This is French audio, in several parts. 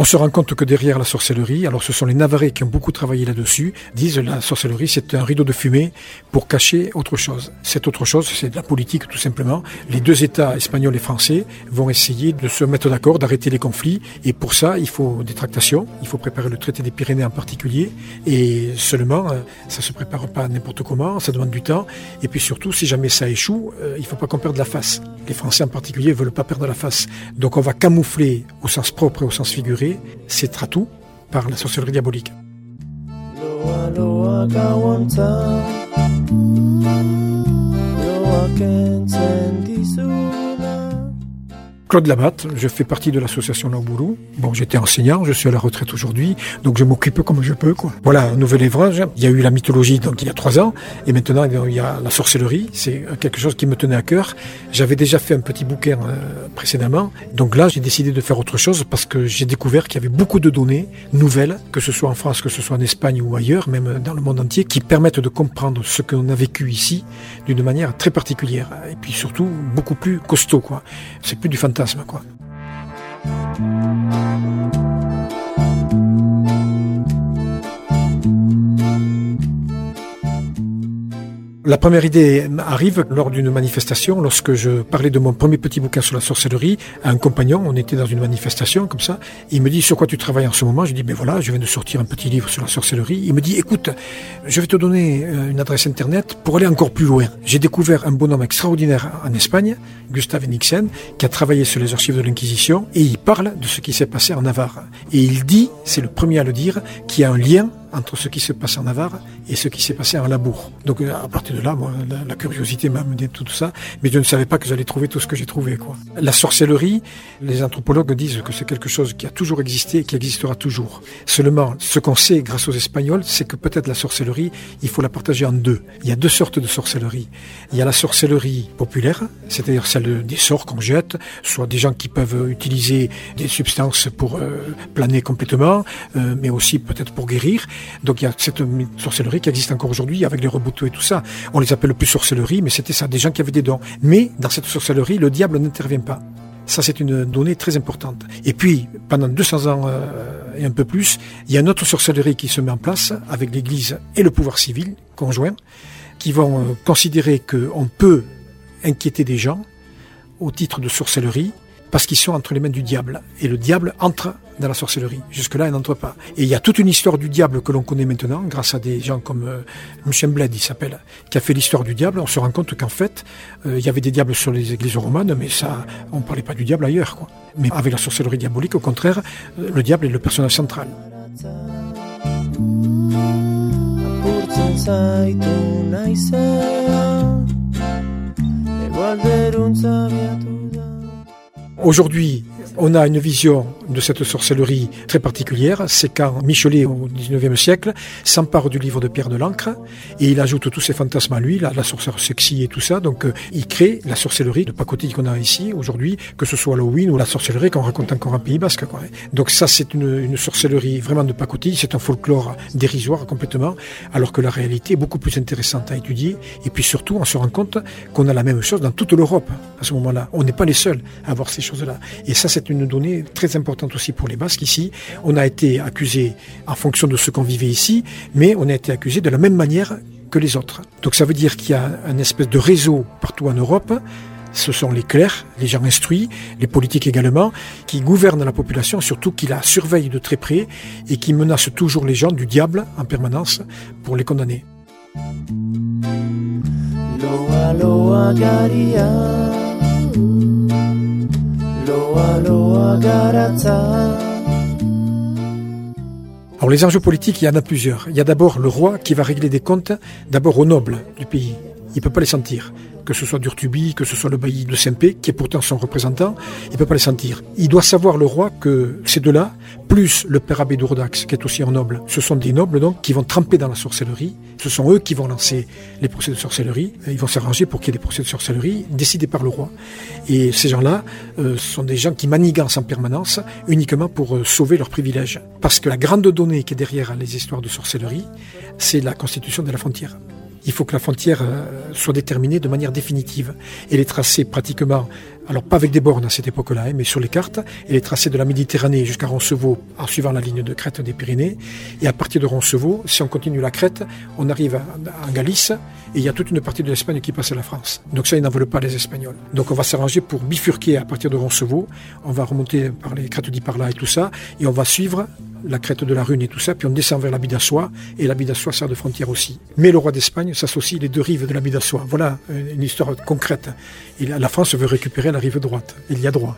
On se rend compte que derrière la sorcellerie, alors ce sont les Navarrais qui ont beaucoup travaillé là-dessus, disent la sorcellerie c'est un rideau de fumée pour cacher autre chose. Cette autre chose, c'est de la politique tout simplement. Les deux États, espagnols et français, vont essayer de se mettre d'accord, d'arrêter les conflits. Et pour ça, il faut des tractations, il faut préparer le traité des Pyrénées en particulier. Et seulement, euh, ça se prépare pas n'importe comment, ça demande du temps. Et puis surtout, si jamais ça échoue, euh, il faut pas qu'on perde la face. Les Français en particulier veulent pas perdre la face. Donc on va camoufler au sens propre et au sens figuré c'est Tratou par la sorcellerie diabolique. Claude Labatte, je fais partie de l'association Nauburu. Bon, j'étais enseignant, je suis à la retraite aujourd'hui, donc je m'occupe comme je peux. Quoi. Voilà, un nouvel ouvrage. Il y a eu la mythologie donc il y a trois ans, et maintenant il y a la sorcellerie. C'est quelque chose qui me tenait à cœur. J'avais déjà fait un petit bouquin euh, précédemment, donc là j'ai décidé de faire autre chose parce que j'ai découvert qu'il y avait beaucoup de données nouvelles, que ce soit en France, que ce soit en Espagne ou ailleurs, même dans le monde entier, qui permettent de comprendre ce qu'on a vécu ici d'une manière très particulière, et puis surtout beaucoup plus costaud. Quoi. C'est plus du fantasme quoi. La première idée arrive lors d'une manifestation, lorsque je parlais de mon premier petit bouquin sur la sorcellerie à un compagnon. On était dans une manifestation comme ça. Il me dit sur quoi tu travailles en ce moment? Je dis ben voilà, je viens de sortir un petit livre sur la sorcellerie. Il me dit écoute, je vais te donner euh, une adresse internet pour aller encore plus loin. J'ai découvert un bonhomme extraordinaire en Espagne, Gustave Nixon, qui a travaillé sur les archives de l'Inquisition et il parle de ce qui s'est passé en Navarre. Et il dit, c'est le premier à le dire, qu'il y a un lien entre ce qui se passe en Navarre et ce qui s'est passé en Labour. Donc euh, à partir de là, moi, la, curiosité m'a amené tout ça, mais je ne savais pas que j'allais trouver tout ce que j'ai trouvé. Quoi. La sorcellerie, les anthropologues disent que c'est quelque chose qui a toujours existé et qui existera toujours. Seulement, ce qu'on sait grâce aux Espagnols, c'est que peut-être la sorcellerie, il faut la partager en deux. Il y a deux sortes de sorcellerie. Il y a la sorcellerie populaire, c'est-à-dire celle des sorts qu'on jette, soit des gens qui peuvent utiliser des substances pour euh, planer complètement, euh, mais aussi peut-être pour guérir. Donc il y a cette sorcellerie qui existe encore aujourd'hui avec les rebouteux et tout ça. On les appelle plus sorcellerie, mais c'était ça, des gens qui avaient des dons. Mais dans cette sorcellerie, le diable n'intervient pas. Ça, c'est une donnée très importante. Et puis, pendant 200 ans euh, et un peu plus, il y a une autre sorcellerie qui se met en place avec l'Église et le pouvoir civil conjoint, qui vont euh, considérer qu'on peut inquiéter des gens au titre de sorcellerie parce qu'ils sont entre les mains du diable. Et le diable entre dans la sorcellerie. Jusque-là, il n'entre pas. Et il y a toute une histoire du diable que l'on connaît maintenant, grâce à des gens comme euh, Michel Bled, il s'appelle, qui a fait l'histoire du diable. On se rend compte qu'en fait, euh, il y avait des diables sur les églises romanes, mais ça, on ne parlait pas du diable ailleurs. Quoi. Mais avec la sorcellerie diabolique, au contraire, euh, le diable est le personnage central. Aujourd'hui, on a une vision de cette sorcellerie très particulière. C'est quand Michelet, au XIXe siècle, s'empare du livre de Pierre de l'Ancre et il ajoute tous ses fantasmes à lui, la, sorcière sexy et tout ça. Donc, euh, il crée la sorcellerie de pacotille qu'on a ici aujourd'hui, que ce soit Halloween ou la sorcellerie qu'on raconte encore en Pays Basque. Donc, ça, c'est une, sorcellerie vraiment de pacotille. C'est un folklore dérisoire complètement, alors que la réalité est beaucoup plus intéressante à étudier. Et puis surtout, on se rend compte qu'on a la même chose dans toute l'Europe à ce moment-là. On n'est pas les seuls à avoir ces choses-là. Une donnée très importante aussi pour les Basques ici. On a été accusé en fonction de ce qu'on vivait ici, mais on a été accusé de la même manière que les autres. Donc ça veut dire qu'il y a un espèce de réseau partout en Europe. Ce sont les clercs, les gens instruits, les politiques également, qui gouvernent la population, surtout qui la surveillent de très près et qui menacent toujours les gens du diable en permanence pour les condamner. Alors les enjeux politiques, il y en a plusieurs. Il y a d'abord le roi qui va régler des comptes d'abord aux nobles du pays. il peut pas les sentir. Que ce soit Durtubi, que ce soit le bailli de Saint-Pé, qui est pourtant son représentant, il peut pas les sentir. Il doit savoir, le roi, que ces deux-là, plus le père abbé d'Ourdax, qui est aussi un noble, ce sont des nobles donc qui vont tremper dans la sorcellerie. Ce sont eux qui vont lancer les procès de sorcellerie. Ils vont s'arranger pour qu'il y ait des procès de sorcellerie décidés par le roi. Et ces gens-là euh, sont des gens qui manigancent en permanence uniquement pour euh, sauver leurs privilèges. Parce que la grande donnée qui est derrière les histoires de sorcellerie, c'est la constitution de la frontière il faut que la frontière euh, soit déterminée de manière définitive. Elle est tracée pratiquement, alors pas avec des bornes à cette époque-là, hein, mais sur les cartes, elle est tracée de la Méditerranée jusqu'à Roncevaux en suivant la ligne de crête des Pyrénées. Et à partir de Roncevaux, si on continue la crête, on arrive en Galice et il y a toute une partie de l'Espagne qui passe à la France. Donc ça, ils n'en veulent pas les Espagnols. Donc on va s'arranger pour bifurquer à partir de Roncevaux. On va remonter par les crêtes d'Iparla et tout ça, et on va suivre la crête de la Rune et tout ça, puis on descend vers la Bidassois, et la Bidassois sert de frontière aussi. Mais le roi d'Espagne s'associe les deux rives de la Bidassois. Voilà une histoire concrète. la France veut récupérer la rive droite. Il y a droit.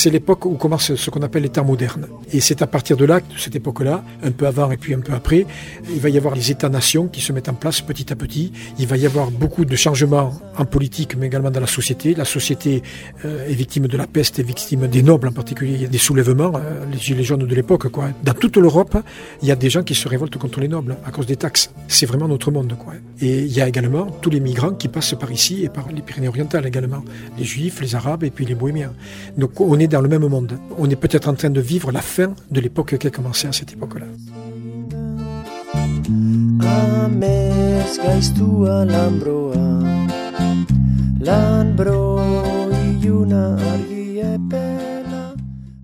C'est l'époque où commence ce qu'on appelle l'État moderne. Et c'est à partir de là, de cette époque-là, un peu avant et puis un peu après, il va y avoir les États-nations qui se mettent en place petit à petit. Il va y avoir beaucoup de changements en politique, mais également dans la société. La société euh, est victime de la peste, est victime des nobles en particulier. Il y a des soulèvements, euh, les gilets jaunes de l'époque. Quoi. Dans toute l'Europe, il y a des gens qui se révoltent contre les nobles à cause des taxes. C'est vraiment notre monde. Quoi. Et il y a également tous les migrants qui passent par ici et par les Pyrénées-Orientales également. Les Juifs, les Arabes et puis les Bohémiens. Donc on est dans le même monde. On est peut-être en train de vivre la fin de l'époque qui a commencé à cette époque-là.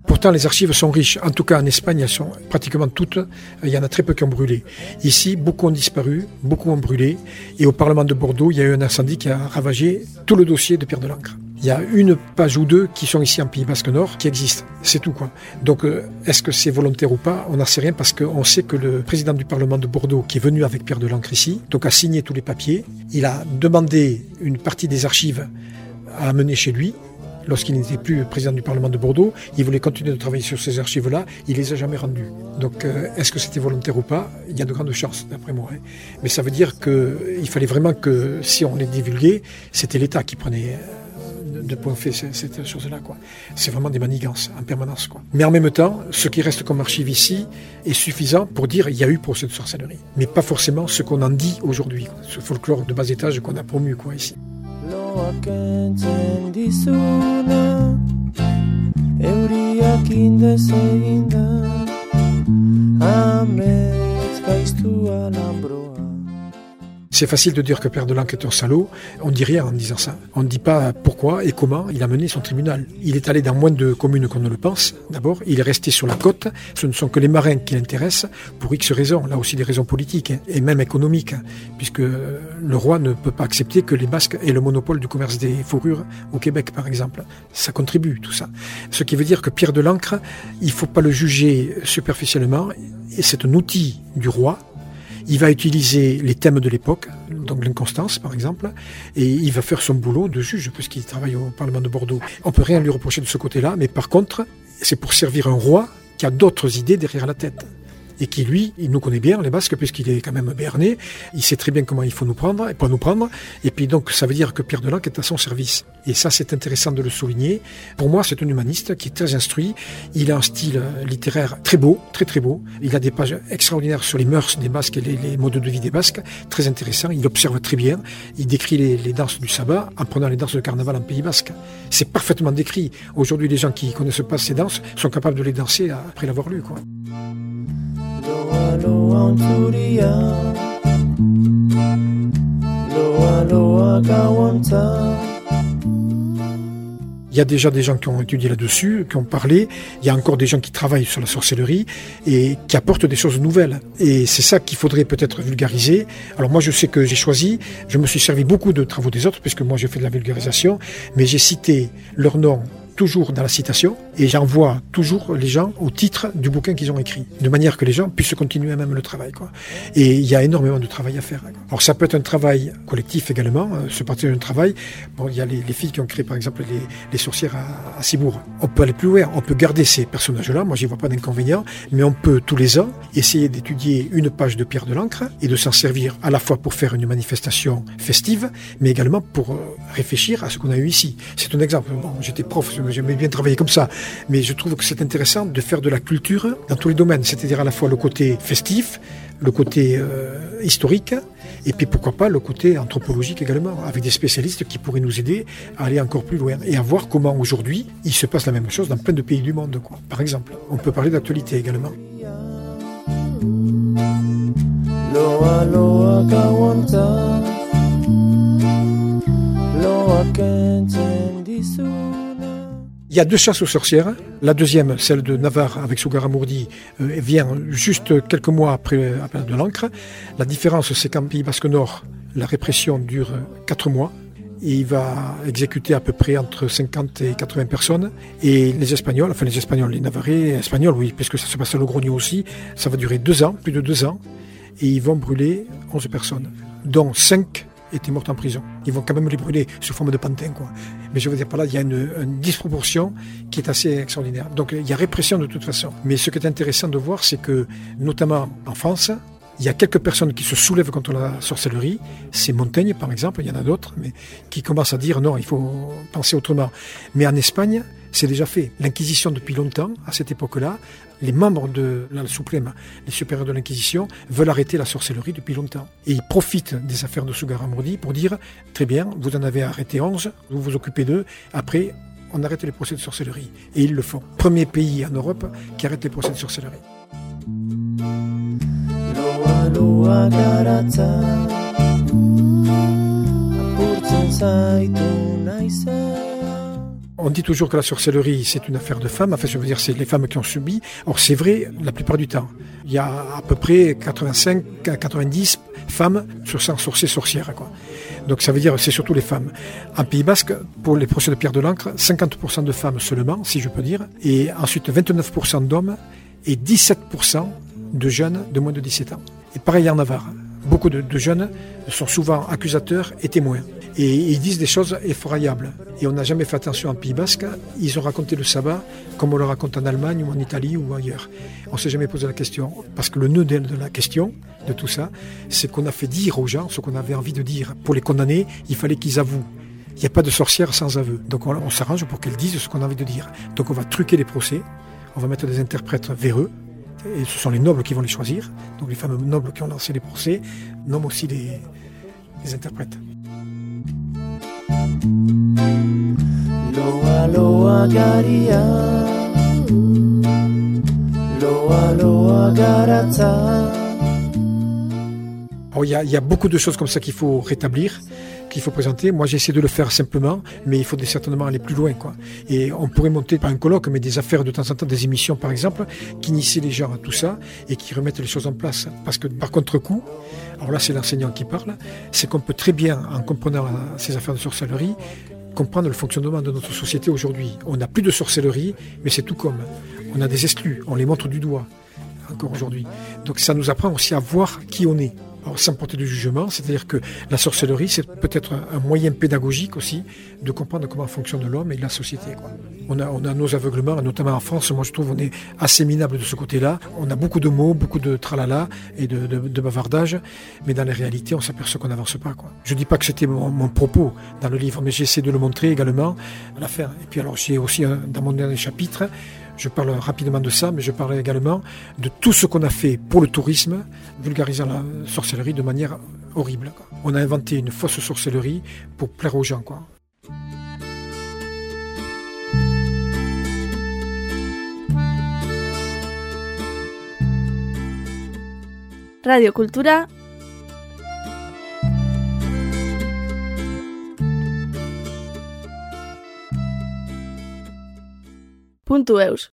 Pourtant, les archives sont riches. En tout cas, en Espagne, elles sont pratiquement toutes. Il y en a très peu qui ont brûlé. Ici, beaucoup ont disparu, beaucoup ont brûlé. Et au Parlement de Bordeaux, il y a eu un incendie qui a ravagé tout le dossier de Pierre de l'Ancre. Il y a une page ou deux qui sont ici en Pays Basque Nord qui existent. C'est tout quoi. Donc euh, est-ce que c'est volontaire ou pas? On n'en sait rien parce qu'on sait que le président du Parlement de Bordeaux, qui est venu avec Pierre de Lancre ici, donc a signé tous les papiers. Il a demandé une partie des archives à amener chez lui. Lorsqu'il n'était plus président du Parlement de Bordeaux, il voulait continuer de travailler sur ces archives-là. Il les a jamais rendues. Donc, euh, est-ce que c'était volontaire ou pas? Il y a de grandes chances, d'après moi. Hein. Mais ça veut dire qu'il fallait vraiment que, si on les divulguait, c'était l'État qui prenait de point fait cette chose-là. quoi. C'est vraiment des manigances en permanence. Quoi. Mais en même temps, ce qui reste comme archive ici est suffisant pour dire il y a eu procès de sorcellerie. Mais pas forcément ce qu'on en dit aujourd'hui, ce folklore de bas étage qu'on a promu quoi, ici. Gaboak entzen dizuna Euriak indez egin da. Amez gaiztua lambro C'est facile de dire que Père de est un salaud. On ne dit rien en disant ça. On ne dit pas pourquoi et comment il a mené son tribunal. Il est allé dans moins de communes qu'on ne le pense, d'abord. Il est resté sur la côte. Ce ne sont que les marins qui l'intéressent pour X raisons. Là aussi des raisons politiques et même économiques, puisque le roi ne peut pas accepter que les Basques aient le monopole du commerce des fourrures au Québec, par exemple. Ça contribue, tout ça. Ce qui veut dire que Pierre de l'Ancre, il ne faut pas le juger superficiellement. C'est un outil du roi il va utiliser les thèmes de l'époque, donc l'inconstance par exemple, et il va faire son boulot de juge, puisqu'il travaille au Parlement de Bordeaux. On peut rien lui reprocher de ce côté-là, mais par contre, c'est pour servir un roi qui a d'autres idées derrière la tête et qui lui, il nous connaît bien, les Basques, puisqu'il est quand même berné, il sait très bien comment il faut nous prendre et pas nous prendre, et puis donc ça veut dire que Pierre Delanque est à son service. Et ça, c'est intéressant de le souligner. Pour moi, c'est un humaniste qui est très instruit, il a un style littéraire très beau, très très beau, il a des pages extraordinaires sur les mœurs des Basques et les, modes de vie des Basques, très intéressant, il observe très bien, il décrit les, les danses du sabbat en prenant les danses de carnaval en Pays Basque. C'est parfaitement décrit. Aujourd'hui, les gens qui connaissent pas ces danses sont capables de les danser après l'avoir lu, quoi. Il y a déjà des gens qui ont étudié là-dessus, qui ont parlé. Il y a encore des gens qui travaillent sur la sorcellerie et qui apportent des choses nouvelles. Et c'est ça qu'il faudrait peut-être vulgariser. Alors moi, je sais que j'ai choisi, je me suis servi beaucoup de travaux des autres, puisque moi, j'ai fait de la vulgarisation, mais j'ai cité leurs noms toujours dans la citation et j'envoie toujours les gens au titre du bouquin qu'ils ont écrit, de manière que les gens puissent continuer même le travail. Quoi. Et il y a énormément de travail à faire. Alors ça peut être un travail collectif également, euh, ce partir d'un travail. Bon, il y a les, filles qui ont créé par exemple les, les sorcières à, à, Cibourg. On peut aller plus loin, on peut garder ces personnages-là, moi j'y vois pas d'inconvénient, mais on peut tous les ans essayer d'étudier une page de Pierre de l'encre et de s'en servir à la fois pour faire une manifestation festive, mais également pour euh, réfléchir à ce qu'on a eu ici. C'est un exemple. J'étais prof, j'aimais bien travailler comme ça, mais je trouve que c'est intéressant de faire de la culture dans tous les domaines, c'est-à-dire à la fois le côté festif, le côté euh, historique, et puis pourquoi pas le côté anthropologique également, avec des spécialistes qui pourraient nous aider à aller encore plus loin et à voir comment aujourd'hui il se passe la même chose dans plein de pays du monde. Quoi. Par exemple, on peut parler d'actualité également. Il y a deux chasses aux sorcières. La deuxième, celle de Navarre avec Sougaramourdi, euh, vient juste quelques mois après, de l'encre. La différence, c'est qu'en Pays Basque Nord, la répression dure quatre mois. Et il va exécuter à peu près entre 50 et 80 personnes. Et les Espagnols, enfin les Espagnols, les Navarrais, Espagnols, oui, puisque ça se passe à Logrogno aussi, ça va durer deux ans, plus de deux ans. Et ils vont brûler 11 personnes, dont 5 étaient mortes en prison. Ils vont quand même les brûler sous forme de pantin, quoi. Mais je veux dire par là, il y a une, une, disproportion qui est assez extraordinaire. Donc il y a répression de toute façon. Mais ce qui est intéressant de voir, c'est que, notamment en France, il y a quelques personnes qui se soulèvent contre la sorcellerie. C'est Montaigne, par exemple, il y en a d'autres, mais qui commencent à dire non, il faut penser autrement. Mais en Espagne, c'est déjà fait. L'Inquisition, depuis longtemps, à cette époque-là, les membres de la Suprême, les supérieurs de l'Inquisition, veulent arrêter la sorcellerie depuis longtemps. Et ils profitent des affaires de Sugaramurdi pour dire très bien, vous en avez arrêté 11, vous vous occupez d'eux, après, on arrête les procès de sorcellerie. Et ils le font. Premier pays en Europe qui arrête les procès de sorcellerie. On dit toujours que la sorcellerie, c'est une affaire de femmes. Enfin, je veux dire, c'est les femmes qui ont subi. Or, c'est vrai la plupart du temps. Il y a à peu près 85 à 90 femmes sur 100 sorciers sorcières. Donc, ça veut dire c'est surtout les femmes. En Pays Basque, pour les procès de Pierre de l'Ancre, 50% de femmes seulement, si je peux dire. Et ensuite, 29% d'hommes et 17% de jeunes de moins de 17 ans. Pareil en Navarre. Beaucoup de, jeunes sont souvent accusateurs et témoins. Et ils disent des choses effroyables. Et on n'a jamais fait attention en Pays Basque. Ils ont raconté le sabbat comme on le raconte en Allemagne ou en Italie ou ailleurs. On ne s'est jamais posé la question. Parce que le nœud de la question, de tout ça, c'est qu'on a fait dire aux gens ce qu'on avait envie de dire. Pour les condamner, il fallait qu'ils avouent. Il n'y a pas de sorcière sans aveu. Donc on, on s'arrange pour qu'elles disent ce qu'on a envie de dire. Donc on va truquer les procès. On va mettre des interprètes véreux et ce sont les nobles qui vont les choisir. Donc les fameux nobles qui ont lancé les procès nomment aussi les, les interprètes. Loa, loa, garia. Loa, loa, garata. Il y, a, il y, a beaucoup de choses comme ça qu'il faut rétablir, qu'il faut présenter. Moi, j'essaie de le faire simplement, mais il faut certainement aller plus loin. Et on pourrait monter pas un colloque, mais des affaires de temps en temps, des émissions par exemple, qui initient les gens à tout ça et qui remettent les choses en place. Parce que par contre-coup, alors là c'est l'enseignant qui parle, c'est qu'on peut très bien, en comprenant ces affaires de sorcellerie, comprendre le fonctionnement de notre société aujourd'hui. On n'a plus de sorcellerie, mais c'est tout comme. On a des exclus, on les montre du doigt encore aujourd'hui. Donc ça nous apprend aussi à voir qui on est sans porter de jugement, c'est-à-dire que la sorcellerie, c'est peut-être un, moyen pédagogique aussi de comprendre comment fonctionne l'homme et la société. On, a, on a nos aveuglements, notamment en France, moi je trouve on est assez minable de ce côté-là. On a beaucoup de mots, beaucoup de tralala et de, bavardage, mais dans la réalité, on s'aperçoit qu'on n'avance pas. Je ne dis pas que c'était mon, propos dans le livre, mais j'essaie de le montrer également à la fin. Et puis alors j'ai aussi dans mon dernier chapitre, je parle rapidement de ça, mais je parle également de tout ce qu'on a fait pour le tourisme, vulgarisant la sorcellerie de manière horrible. On a inventé une fausse sorcellerie pour plaire aux gens. Radio Cultura Punto eus.